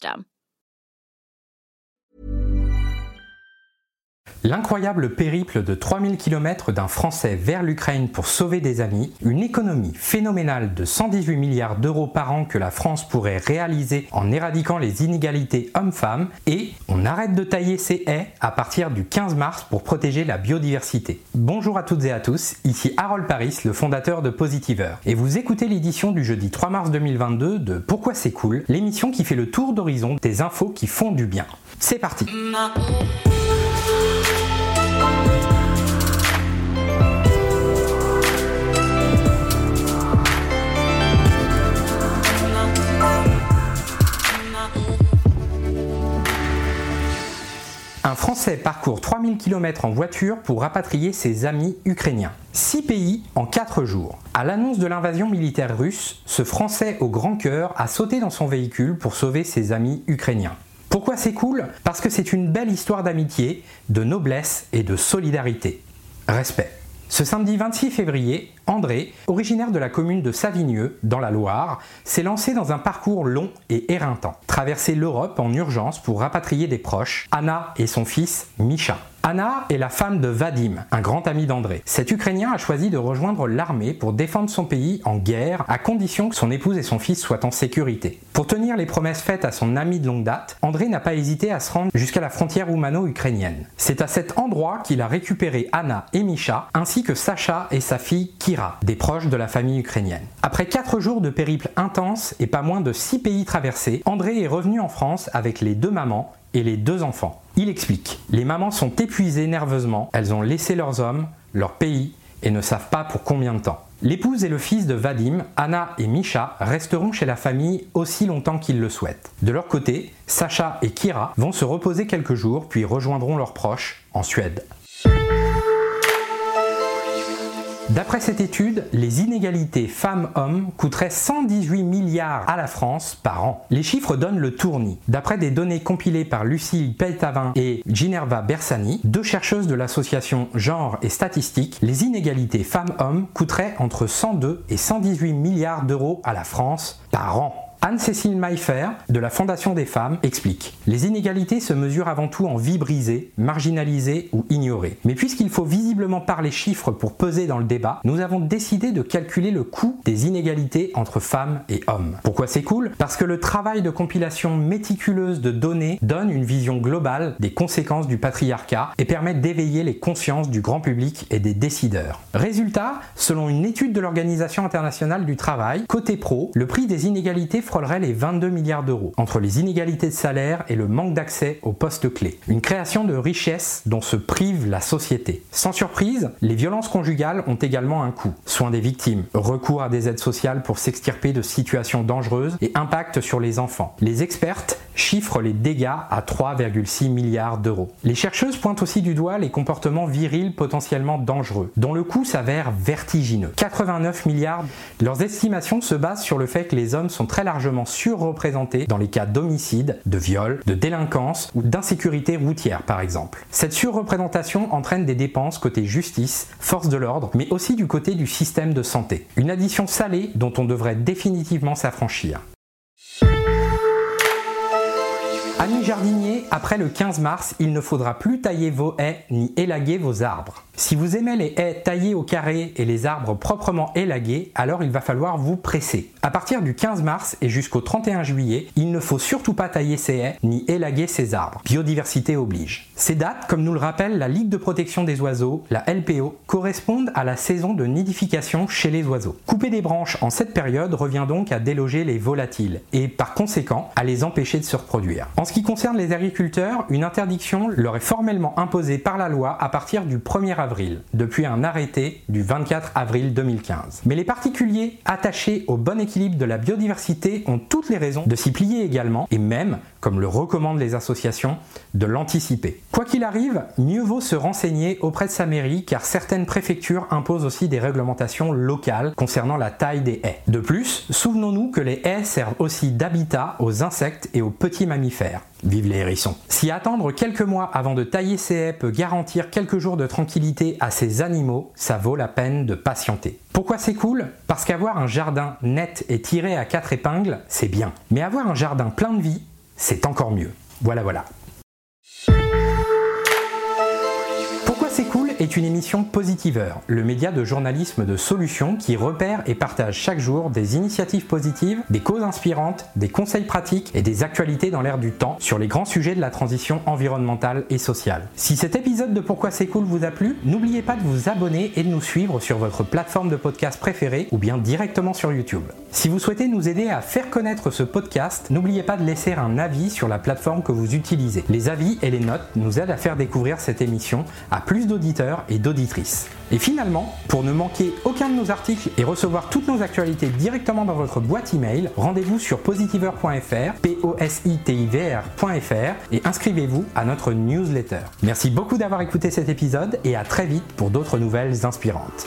system. L'incroyable périple de 3000 km d'un Français vers l'Ukraine pour sauver des amis, une économie phénoménale de 118 milliards d'euros par an que la France pourrait réaliser en éradiquant les inégalités hommes-femmes, et on arrête de tailler ses haies à partir du 15 mars pour protéger la biodiversité. Bonjour à toutes et à tous, ici Harold Paris, le fondateur de Positiver, et vous écoutez l'édition du jeudi 3 mars 2022 de Pourquoi c'est cool, l'émission qui fait le tour d'horizon des infos qui font du bien. C'est parti Français parcourt 3000 km en voiture pour rapatrier ses amis ukrainiens. 6 pays en 4 jours. À l'annonce de l'invasion militaire russe, ce Français au grand cœur a sauté dans son véhicule pour sauver ses amis ukrainiens. Pourquoi c'est cool? Parce que c'est une belle histoire d'amitié, de noblesse et de solidarité. Respect. Ce samedi 26 février, André, originaire de la commune de Savigneux, dans la Loire, s'est lancé dans un parcours long et éreintant. Traverser l'Europe en urgence pour rapatrier des proches, Anna et son fils Misha. Anna est la femme de Vadim, un grand ami d'André. Cet Ukrainien a choisi de rejoindre l'armée pour défendre son pays en guerre, à condition que son épouse et son fils soient en sécurité. Pour tenir les promesses faites à son ami de longue date, André n'a pas hésité à se rendre jusqu'à la frontière roumano-ukrainienne. C'est à cet endroit qu'il a récupéré Anna et Misha, ainsi que Sacha et sa fille Kira, des proches de la famille ukrainienne. Après 4 jours de périple intense et pas moins de 6 pays traversés, André est revenu en France avec les deux mamans et les deux enfants. Il explique, les mamans sont épuisées nerveusement, elles ont laissé leurs hommes, leur pays, et ne savent pas pour combien de temps. L'épouse et le fils de Vadim, Anna et Misha, resteront chez la famille aussi longtemps qu'ils le souhaitent. De leur côté, Sacha et Kira vont se reposer quelques jours puis rejoindront leurs proches en Suède. D'après cette étude, les inégalités femmes-hommes coûteraient 118 milliards à la France par an. Les chiffres donnent le tournis. D'après des données compilées par Lucille Peltavin et Ginerva Bersani, deux chercheuses de l'association Genre et Statistique, les inégalités femmes-hommes coûteraient entre 102 et 118 milliards d'euros à la France par an. Anne-Cécile Maillefer, de la Fondation des femmes, explique Les inégalités se mesurent avant tout en vie brisée, marginalisée ou ignorée. Mais puisqu'il faut visiblement parler chiffres pour peser dans le débat, nous avons décidé de calculer le coût des inégalités entre femmes et hommes. Pourquoi c'est cool? Parce que le travail de compilation méticuleuse de données donne une vision globale des conséquences du patriarcat et permet d'éveiller les consciences du grand public et des décideurs. Résultat, selon une étude de l'Organisation internationale du travail, côté pro, le prix des inégalités frôlerait les 22 milliards d'euros, entre les inégalités de salaire et le manque d'accès aux postes clés. Une création de richesse dont se prive la société. Sans surprise, les violences conjugales ont également un coût. Soins des victimes, recours à des aides sociales pour s'extirper de situations dangereuses et impact sur les enfants. Les expertes chiffrent les dégâts à 3,6 milliards d'euros. Les chercheuses pointent aussi du doigt les comportements virils potentiellement dangereux, dont le coût s'avère vertigineux. 89 milliards. Leurs estimations se basent sur le fait que les hommes sont très largement surreprésentés dans les cas d'homicide, de viol, de délinquance ou d'insécurité routière par exemple. Cette surreprésentation entraîne des dépenses côté justice, force de l'ordre, mais aussi du côté du système de santé. Une addition salée dont on devrait définitivement s'affranchir. Amis jardiniers, après le 15 mars, il ne faudra plus tailler vos haies ni élaguer vos arbres. Si vous aimez les haies taillées au carré et les arbres proprement élagués, alors il va falloir vous presser. À partir du 15 mars et jusqu'au 31 juillet, il ne faut surtout pas tailler ces haies ni élaguer ces arbres. Biodiversité oblige. Ces dates, comme nous le rappelle la Ligue de protection des oiseaux, la LPO, correspondent à la saison de nidification chez les oiseaux. Couper des branches en cette période revient donc à déloger les volatiles et par conséquent à les empêcher de se reproduire. Ce qui concerne les agriculteurs, une interdiction leur est formellement imposée par la loi à partir du 1er avril, depuis un arrêté du 24 avril 2015. Mais les particuliers attachés au bon équilibre de la biodiversité ont toutes les raisons de s'y plier également et même, comme le recommandent les associations, de l'anticiper. Quoi qu'il arrive, mieux vaut se renseigner auprès de sa mairie car certaines préfectures imposent aussi des réglementations locales concernant la taille des haies. De plus, souvenons-nous que les haies servent aussi d'habitat aux insectes et aux petits mammifères. Vive les hérissons. Si attendre quelques mois avant de tailler ces haies peut garantir quelques jours de tranquillité à ces animaux, ça vaut la peine de patienter. Pourquoi c'est cool? Parce qu'avoir un jardin net et tiré à quatre épingles, c'est bien. Mais avoir un jardin plein de vie, c'est encore mieux. Voilà voilà. Est une émission Positiveur, le média de journalisme de solutions qui repère et partage chaque jour des initiatives positives, des causes inspirantes, des conseils pratiques et des actualités dans l'air du temps sur les grands sujets de la transition environnementale et sociale. Si cet épisode de Pourquoi c'est cool vous a plu, n'oubliez pas de vous abonner et de nous suivre sur votre plateforme de podcast préférée ou bien directement sur YouTube. Si vous souhaitez nous aider à faire connaître ce podcast, n'oubliez pas de laisser un avis sur la plateforme que vous utilisez. Les avis et les notes nous aident à faire découvrir cette émission à plus d'auditeurs et d'auditrices. Et finalement, pour ne manquer aucun de nos articles et recevoir toutes nos actualités directement dans votre boîte email, rendez-vous sur positiveur.fr, p o s i t i v et inscrivez-vous à notre newsletter. Merci beaucoup d'avoir écouté cet épisode et à très vite pour d'autres nouvelles inspirantes.